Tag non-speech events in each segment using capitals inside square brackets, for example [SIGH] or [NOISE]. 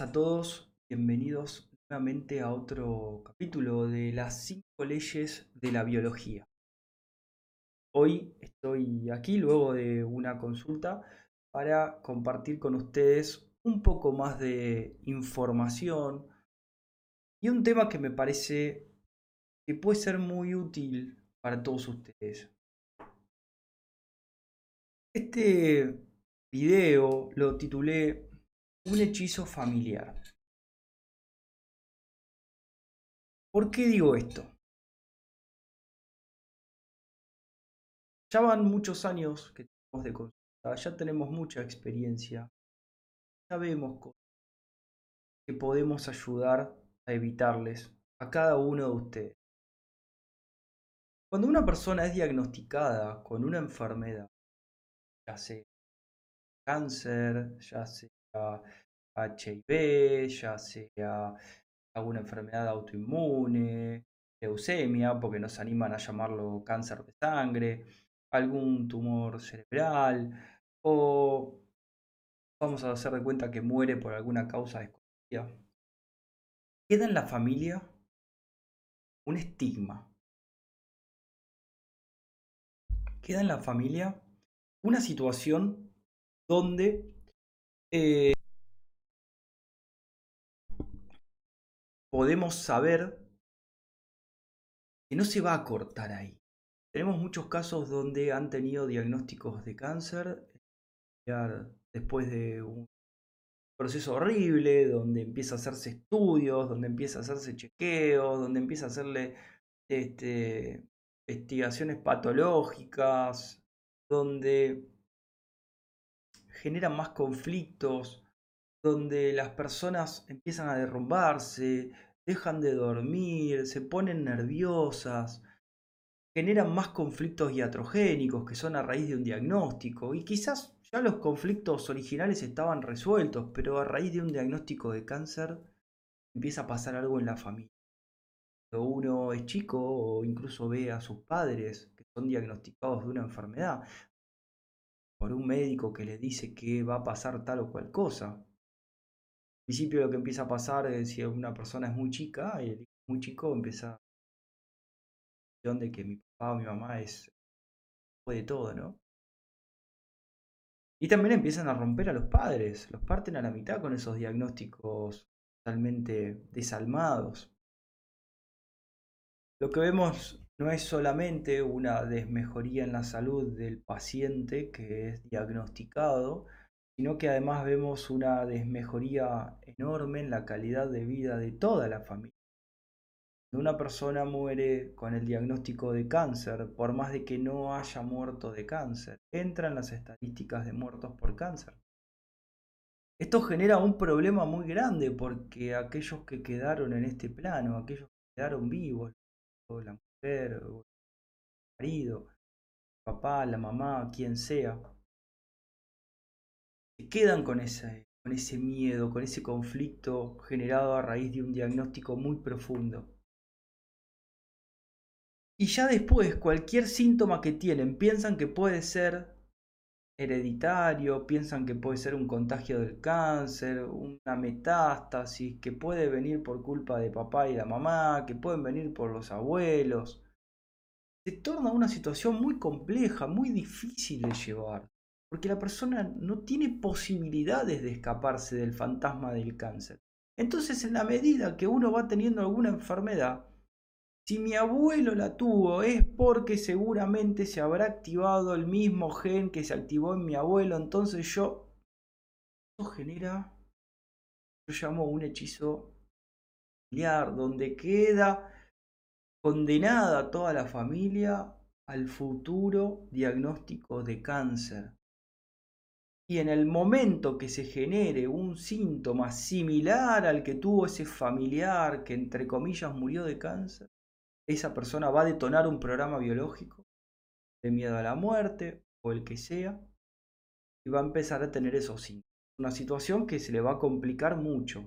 A todos, bienvenidos nuevamente a otro capítulo de las cinco leyes de la biología. Hoy estoy aquí luego de una consulta para compartir con ustedes un poco más de información y un tema que me parece que puede ser muy útil para todos ustedes. Este video lo titulé Un hechizo familiar. ¿Por qué digo esto? Ya van muchos años que tenemos de consulta, ya tenemos mucha experiencia, sabemos cosas que podemos ayudar a evitarles a cada uno de ustedes. Cuando una persona es diagnosticada con una enfermedad, ya sea cáncer, ya sea HIV, ya sea alguna enfermedad autoinmune, leucemia, porque nos animan a llamarlo cáncer de sangre, algún tumor cerebral, o vamos a hacer de cuenta que muere por alguna causa desconocida. Queda en la familia un estigma, queda en la familia una situación donde eh, podemos saber que no se va a cortar ahí. Tenemos muchos casos donde han tenido diagnósticos de cáncer después de un proceso horrible, donde empieza a hacerse estudios, donde empieza a hacerse chequeos, donde empieza a hacerle este, investigaciones patológicas, donde generan más conflictos, donde las personas empiezan a derrumbarse, dejan de dormir, se ponen nerviosas, generan más conflictos iatrogénicos que son a raíz de un diagnóstico. Y quizás ya los conflictos originales estaban resueltos, pero a raíz de un diagnóstico de cáncer empieza a pasar algo en la familia. Cuando uno es chico o incluso ve a sus padres que son diagnosticados de una enfermedad por un médico que le dice que va a pasar tal o cual cosa. Al principio lo que empieza a pasar es si una persona es muy chica y el hijo muy chico empieza de que mi papá o mi mamá es de todo, ¿no? Y también empiezan a romper a los padres, los parten a la mitad con esos diagnósticos totalmente desalmados. Lo que vemos no es solamente una desmejoría en la salud del paciente que es diagnosticado, sino que además vemos una desmejoría enorme en la calidad de vida de toda la familia. Cuando una persona muere con el diagnóstico de cáncer, por más de que no haya muerto de cáncer, entra en las estadísticas de muertos por cáncer. Esto genera un problema muy grande porque aquellos que quedaron en este plano, aquellos que quedaron vivos, la el marido, el papá, la mamá, quien sea, se quedan con ese, con ese miedo, con ese conflicto generado a raíz de un diagnóstico muy profundo. Y ya después, cualquier síntoma que tienen, piensan que puede ser hereditario, piensan que puede ser un contagio del cáncer, una metástasis, que puede venir por culpa de papá y la mamá, que pueden venir por los abuelos. Se torna una situación muy compleja, muy difícil de llevar, porque la persona no tiene posibilidades de escaparse del fantasma del cáncer. Entonces, en la medida que uno va teniendo alguna enfermedad, si mi abuelo la tuvo es porque seguramente se habrá activado el mismo gen que se activó en mi abuelo. Entonces yo... Eso genera... Yo llamo un hechizo familiar donde queda condenada toda la familia al futuro diagnóstico de cáncer. Y en el momento que se genere un síntoma similar al que tuvo ese familiar que entre comillas murió de cáncer, esa persona va a detonar un programa biológico de miedo a la muerte o el que sea y va a empezar a tener esos síntomas. Una situación que se le va a complicar mucho.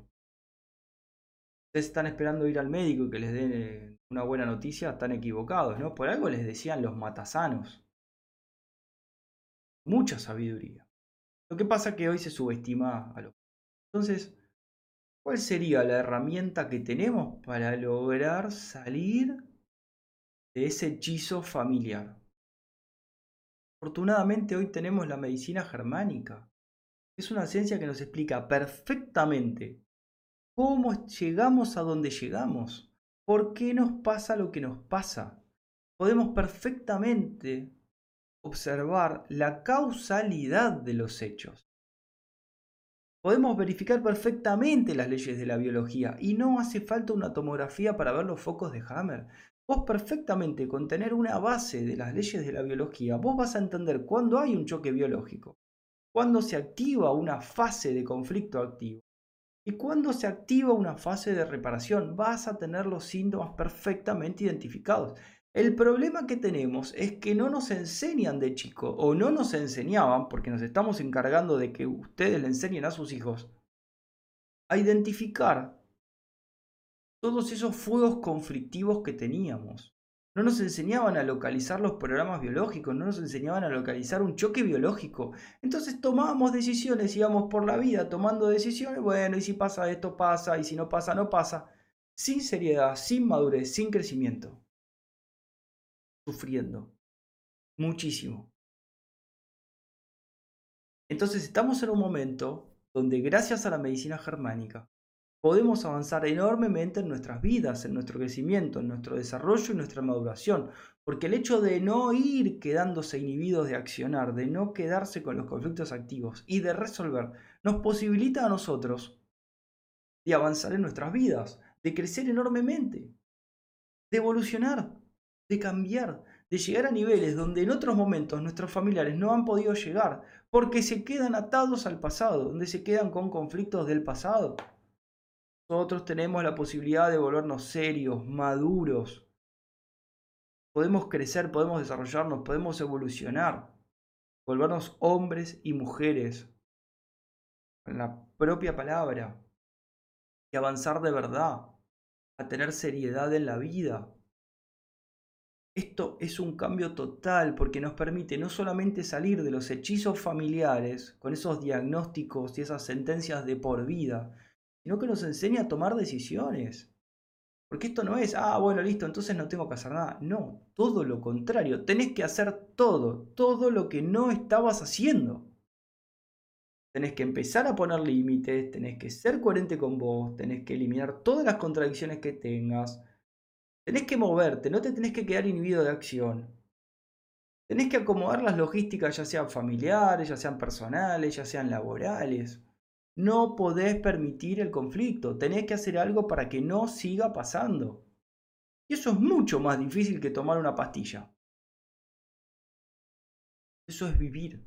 Ustedes están esperando ir al médico y que les den eh, una buena noticia, están equivocados, ¿no? Por algo les decían los matasanos. Mucha sabiduría. Lo que pasa es que hoy se subestima a los... Entonces, ¿Cuál sería la herramienta que tenemos para lograr salir de ese hechizo familiar? Afortunadamente hoy tenemos la medicina germánica. Es una ciencia que nos explica perfectamente cómo llegamos a donde llegamos, por qué nos pasa lo que nos pasa. Podemos perfectamente observar la causalidad de los hechos. Podemos verificar perfectamente las leyes de la biología y no hace falta una tomografía para ver los focos de Hammer. Vos perfectamente con tener una base de las leyes de la biología, vos vas a entender cuándo hay un choque biológico, cuándo se activa una fase de conflicto activo y cuándo se activa una fase de reparación. Vas a tener los síntomas perfectamente identificados. El problema que tenemos es que no nos enseñan de chico o no nos enseñaban, porque nos estamos encargando de que ustedes le enseñen a sus hijos, a identificar todos esos fuegos conflictivos que teníamos. No nos enseñaban a localizar los programas biológicos, no nos enseñaban a localizar un choque biológico. Entonces tomábamos decisiones, íbamos por la vida tomando decisiones, bueno, y si pasa esto pasa, y si no pasa, no pasa, sin seriedad, sin madurez, sin crecimiento. Sufriendo. Muchísimo. Entonces estamos en un momento donde gracias a la medicina germánica podemos avanzar enormemente en nuestras vidas, en nuestro crecimiento, en nuestro desarrollo y nuestra maduración. Porque el hecho de no ir quedándose inhibidos de accionar, de no quedarse con los conflictos activos y de resolver, nos posibilita a nosotros de avanzar en nuestras vidas, de crecer enormemente, de evolucionar, de cambiar, de llegar a niveles donde en otros momentos nuestros familiares no han podido llegar, porque se quedan atados al pasado, donde se quedan con conflictos del pasado. Nosotros tenemos la posibilidad de volvernos serios, maduros. Podemos crecer, podemos desarrollarnos, podemos evolucionar. Volvernos hombres y mujeres. Con la propia palabra. Y avanzar de verdad. A tener seriedad en la vida. Esto es un cambio total porque nos permite no solamente salir de los hechizos familiares con esos diagnósticos y esas sentencias de por vida, sino que nos enseña a tomar decisiones. Porque esto no es, ah, bueno, listo, entonces no tengo que hacer nada. No, todo lo contrario. Tenés que hacer todo, todo lo que no estabas haciendo. Tenés que empezar a poner límites, tenés que ser coherente con vos, tenés que eliminar todas las contradicciones que tengas. Tenés que moverte, no te tenés que quedar inhibido de acción. Tenés que acomodar las logísticas, ya sean familiares, ya sean personales, ya sean laborales. No podés permitir el conflicto, tenés que hacer algo para que no siga pasando. Y eso es mucho más difícil que tomar una pastilla. Eso es vivir.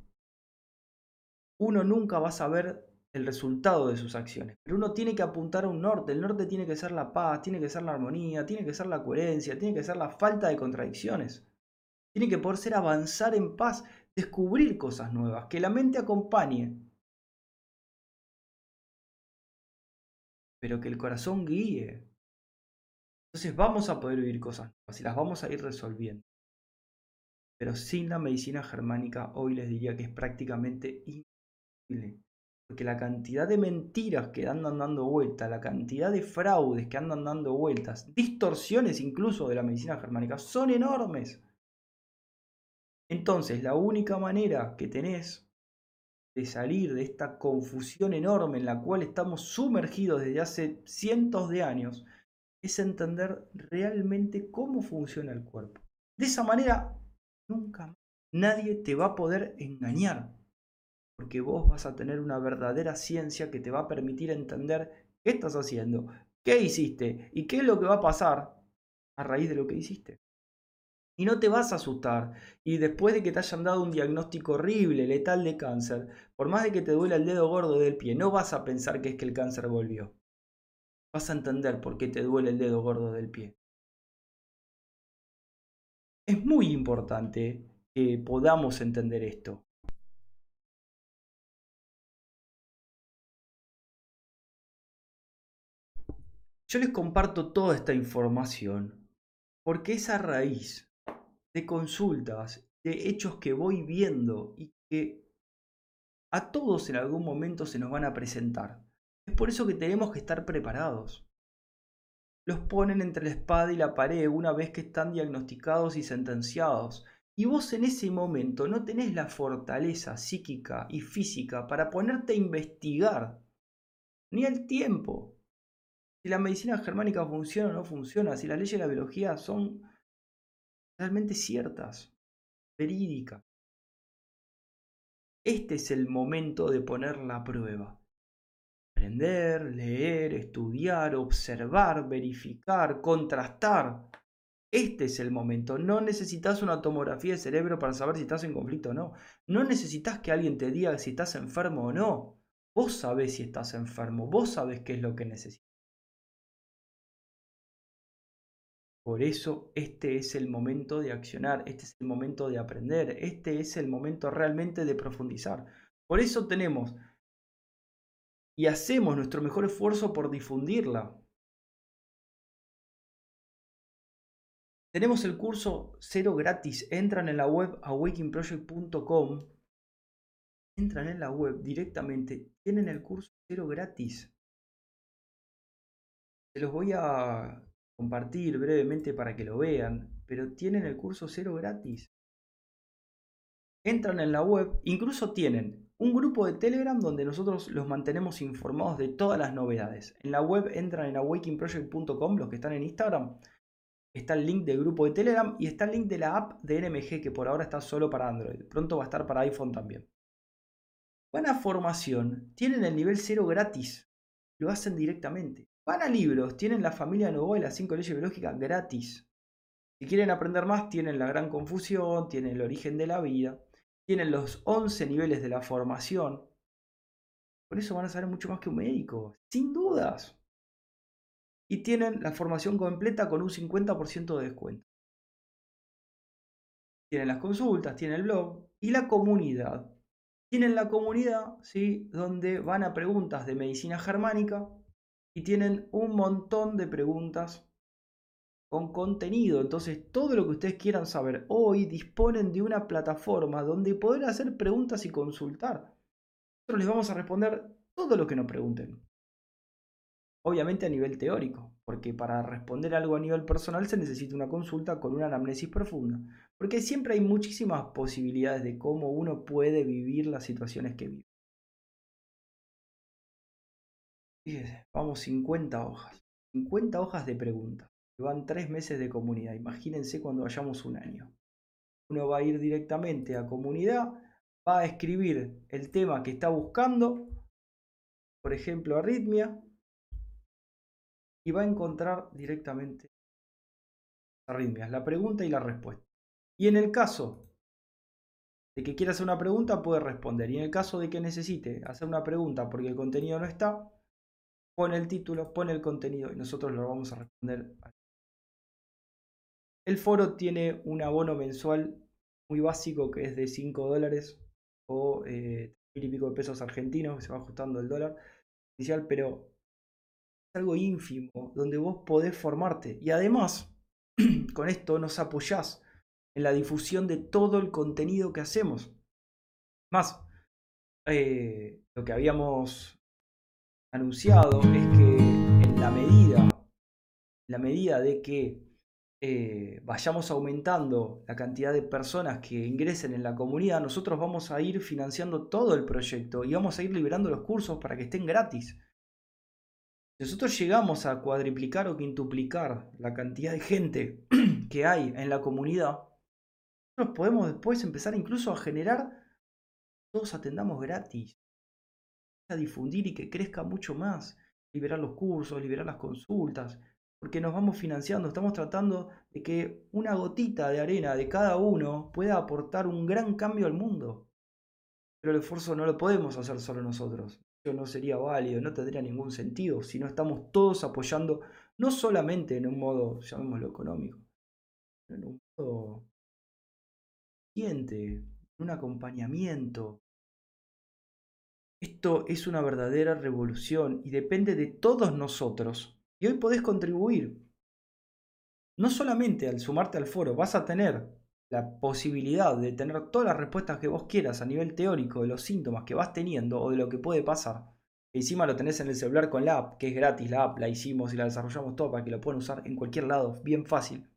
Uno nunca va a saber el resultado de sus acciones, pero uno tiene que apuntar a un norte. El norte tiene que ser la paz, tiene que ser la armonía, tiene que ser la coherencia, tiene que ser la falta de contradicciones. Tiene que poder ser avanzar en paz, descubrir cosas nuevas, que la mente acompañe, pero que el corazón guíe. Entonces vamos a poder vivir cosas nuevas y las vamos a ir resolviendo. Pero sin la medicina germánica hoy les diría que es prácticamente imposible. Porque la cantidad de mentiras que andan dando vueltas, la cantidad de fraudes que andan dando vueltas, distorsiones incluso de la medicina germánica, son enormes. Entonces la única manera que tenés de salir de esta confusión enorme en la cual estamos sumergidos desde hace cientos de años, es entender realmente cómo funciona el cuerpo. De esa manera, nunca nadie te va a poder engañar, porque vos vas a tener una verdadera ciencia que te va a permitir entender qué estás haciendo, qué hiciste y qué es lo que va a pasar a raíz de lo que hiciste. Y no te vas a asustar. Y después de que te hayan dado un diagnóstico horrible, letal de cáncer, por más de que te duela el dedo gordo del pie, no vas a pensar que es que el cáncer volvió. Vas a entender por qué te duele el dedo gordo del pie. Es muy importante que podamos entender esto. Yo les comparto toda esta información porque es a raíz de consultas, de hechos que voy viendo y que a todos en algún momento se nos van a presentar. Es por eso que tenemos que estar preparados. Los ponen entre la espada y la pared una vez que están diagnosticados y sentenciados. Y vos en ese momento no tenés la fortaleza psíquica y física para ponerte a investigar. Ni el tiempo. Si la medicina germánica funciona o no funciona, si las leyes de la biología son realmente ciertas, verídicas. Este es el momento de poner la prueba. Aprender, leer, estudiar, observar, verificar, contrastar. Este es el momento. No necesitas una tomografía de cerebro para saber si estás en conflicto o no. No necesitas que alguien te diga si estás enfermo o no. Vos sabés si estás enfermo. Vos sabés qué es lo que necesitas. Por eso este es el momento de accionar, este es el momento de aprender, este es el momento realmente de profundizar. Por eso tenemos y hacemos nuestro mejor esfuerzo por difundirla. Tenemos el curso cero gratis. Entran en la web awakeningproject.com. Entran en la web directamente. Tienen el curso cero gratis. Se los voy a compartir brevemente para que lo vean, pero tienen el curso cero gratis. Entran en la web, incluso tienen un grupo de Telegram donde nosotros los mantenemos informados de todas las novedades. En la web entran en awakeningproject.com, los que están en Instagram. Está el link del grupo de Telegram y está el link de la app de NMG que por ahora está solo para Android. Pronto va a estar para iPhone también. Buena formación. Tienen el nivel cero gratis. Lo hacen directamente. Van a libros, tienen la familia Novoa y las 5 leyes biológicas gratis. Si quieren aprender más, tienen la gran confusión, tienen el origen de la vida, tienen los 11 niveles de la formación. Por eso van a saber mucho más que un médico, sin dudas. Y tienen la formación completa con un 50% de descuento. Tienen las consultas, tienen el blog y la comunidad. Tienen la comunidad, ¿sí? Donde van a preguntas de medicina germánica, y tienen un montón de preguntas con contenido. Entonces, todo lo que ustedes quieran saber hoy disponen de una plataforma donde poder hacer preguntas y consultar. Nosotros les vamos a responder todo lo que nos pregunten. Obviamente a nivel teórico, porque para responder algo a nivel personal se necesita una consulta con una anamnesis profunda, porque siempre hay muchísimas posibilidades de cómo uno puede vivir las situaciones que vive. Vamos 50 hojas. 50 hojas de preguntas. Van tres meses de comunidad. Imagínense cuando vayamos un año. Uno va a ir directamente a comunidad, va a escribir el tema que está buscando, por ejemplo, arritmia, y va a encontrar directamente arritmias, la pregunta y la respuesta. Y en el caso de que quiera hacer una pregunta, puede responder. Y en el caso de que necesite hacer una pregunta porque el contenido no está, pone el título, pone el contenido y nosotros lo vamos a responder. El foro tiene un abono mensual muy básico que es de 5 dólares o eh, mil y pico de pesos argentinos, que se va ajustando el dólar inicial, pero es algo ínfimo donde vos podés formarte y además [CLEARS THROAT] con esto nos apoyás en la difusión de todo el contenido que hacemos. Más, eh, lo que habíamos anunciado es que en la medida, la medida de que eh, vayamos aumentando la cantidad de personas que ingresen en la comunidad, nosotros vamos a ir financiando todo el proyecto y vamos a ir liberando los cursos para que estén gratis. Si nosotros llegamos a cuadriplicar o quintuplicar la cantidad de gente [CLEARS THROAT] que hay en la comunidad, nosotros podemos después empezar incluso a generar, todos atendamos gratis difundir y que crezca mucho más, liberar los cursos, liberar las consultas, porque nos vamos financiando, estamos tratando de que una gotita de arena de cada uno pueda aportar un gran cambio al mundo. Pero el esfuerzo no lo podemos hacer solo nosotros. Eso no sería válido, no tendría ningún sentido si no estamos todos apoyando, no solamente en un modo, llamémoslo económico, en un modo en un acompañamiento, esto es una verdadera revolución y depende de todos nosotros. Y hoy podés contribuir. No solamente al sumarte al foro, vas a tener la posibilidad de tener todas las respuestas que vos quieras a nivel teórico de los síntomas que vas teniendo o de lo que puede pasar. encima lo tenés en el celular con la app, que es gratis la app, la hicimos y la desarrollamos todo para que lo puedan usar en cualquier lado, bien fácil.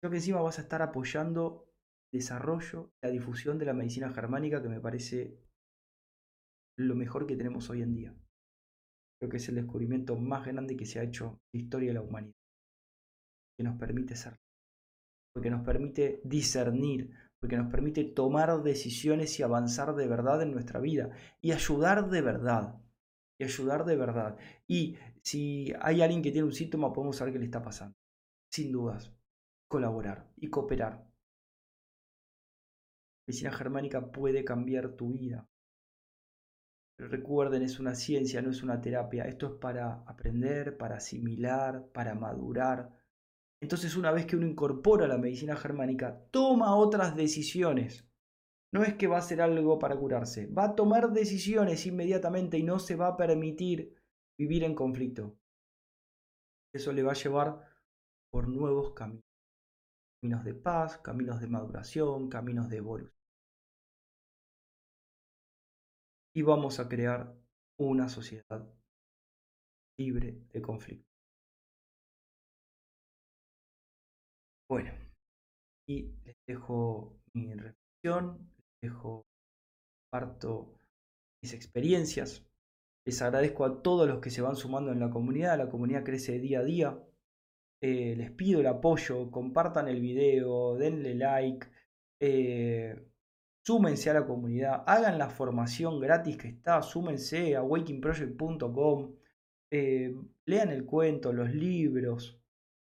Creo que encima vas a estar apoyando desarrollo, la difusión de la medicina germánica, que me parece lo mejor que tenemos hoy en día. Creo que es el descubrimiento más grande que se ha hecho en la historia de la humanidad. Que nos permite ser. Porque nos permite discernir, porque nos permite tomar decisiones y avanzar de verdad en nuestra vida y ayudar de verdad. Y ayudar de verdad. Y si hay alguien que tiene un síntoma, podemos saber qué le está pasando. Sin dudas. Colaborar y cooperar. La medicina germánica puede cambiar tu vida. Recuerden, es una ciencia, no es una terapia. Esto es para aprender, para asimilar, para madurar entonces una vez que uno incorpora la medicina germánica, toma otras decisiones. No es que va a hacer algo para curarse, va a tomar decisiones inmediatamente y no se va a permitir vivir en conflicto. Eso le va a llevar por nuevos caminos. Caminos de paz, caminos de maduración, caminos de evolución. Y vamos a crear una sociedad libre de conflicto. Bueno, y les dejo mi reflexión, les dejo, parto mis experiencias. Les agradezco a todos los que se van sumando en la comunidad, la comunidad crece día a día. Eh, les pido el apoyo, compartan el video, denle like, eh, súmense a la comunidad, hagan la formación gratis que está, súmense a wakingproject.com, eh, lean el cuento, los libros,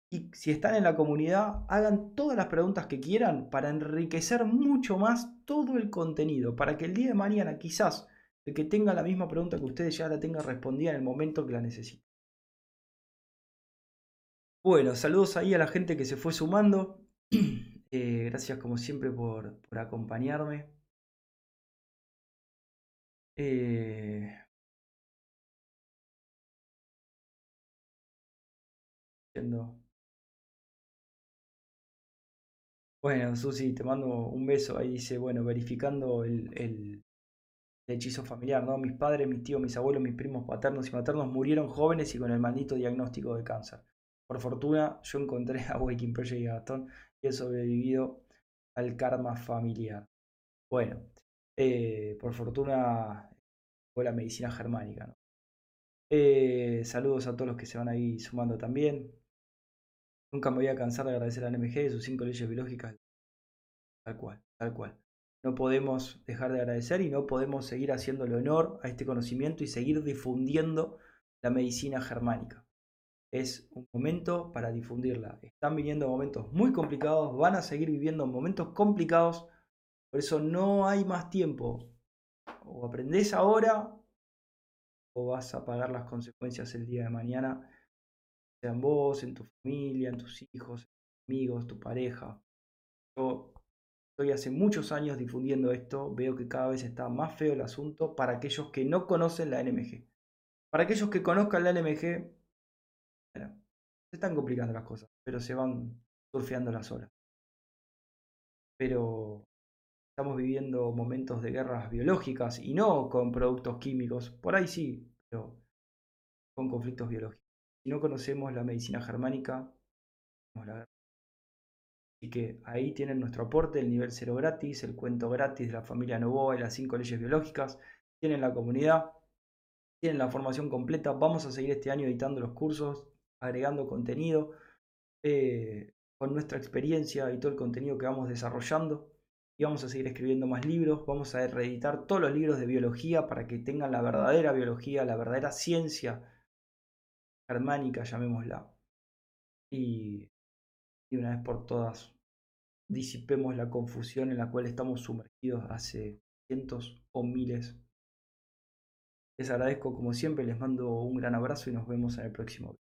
y si están en la comunidad, hagan todas las preguntas que quieran para enriquecer mucho más todo el contenido, para que el día de mañana quizás el que tenga la misma pregunta que ustedes ya la tenga respondida en el momento que la necesiten. Bueno, saludos ahí a la gente que se fue sumando. [CLEARS THROAT] Eh, gracias como siempre por, acompañarme. Eh, Bueno, Susi, te mando un beso. Ahí dice, bueno, verificando el, hechizo familiar, ¿no? Mis padres, mis tíos, mis abuelos, mis primos paternos y maternos murieron jóvenes y con el maldito diagnóstico de cáncer. Por fortuna, yo encontré a Waking Project y a Gastón y he sobrevivido al karma familiar. Bueno, eh, por fortuna fue la medicina germánica. Eh, saludos a todos los que se van ahí sumando también. Nunca me voy a cansar de agradecer a NMG y sus cinco leyes biológicas. Tal cual, tal cual. No podemos dejar de agradecer y no podemos seguir haciéndole honor a este conocimiento y seguir difundiendo la medicina germánica. Es un momento para difundirla. Están viniendo momentos muy complicados, van a seguir viviendo momentos complicados, por eso no hay más tiempo. O aprendés ahora o vas a pagar las consecuencias el día de mañana sea en vos, en tu familia, en tus hijos, amigos, tu pareja. Yo estoy hace muchos años difundiendo esto, veo que cada vez está más feo el asunto para aquellos que no conocen la NMG. Para aquellos que conozcan la NMG, se están complicando las cosas, pero se van surfeando las olas. Pero estamos viviendo momentos de guerras biológicas y no con productos químicos, por ahí sí, pero con conflictos biológicos. Si no conocemos la medicina germánica, la Así que ahí tienen nuestro aporte, el nivel cero gratis, el cuento gratis de la familia Novoa y las cinco leyes biológicas. Tienen la comunidad, tienen la formación completa. Vamos a seguir este año editando los cursos, agregando contenido, eh, con nuestra experiencia y todo el contenido que vamos desarrollando. Y vamos a seguir escribiendo más libros. Vamos a reeditar todos los libros de biología para que tengan la verdadera biología, la verdadera ciencia germánica, llamémosla. Y, y una vez por todas disipemos la confusión en la cual estamos sumergidos hace cientos o miles. Les agradezco como siempre, les mando un gran abrazo y nos vemos en el próximo video.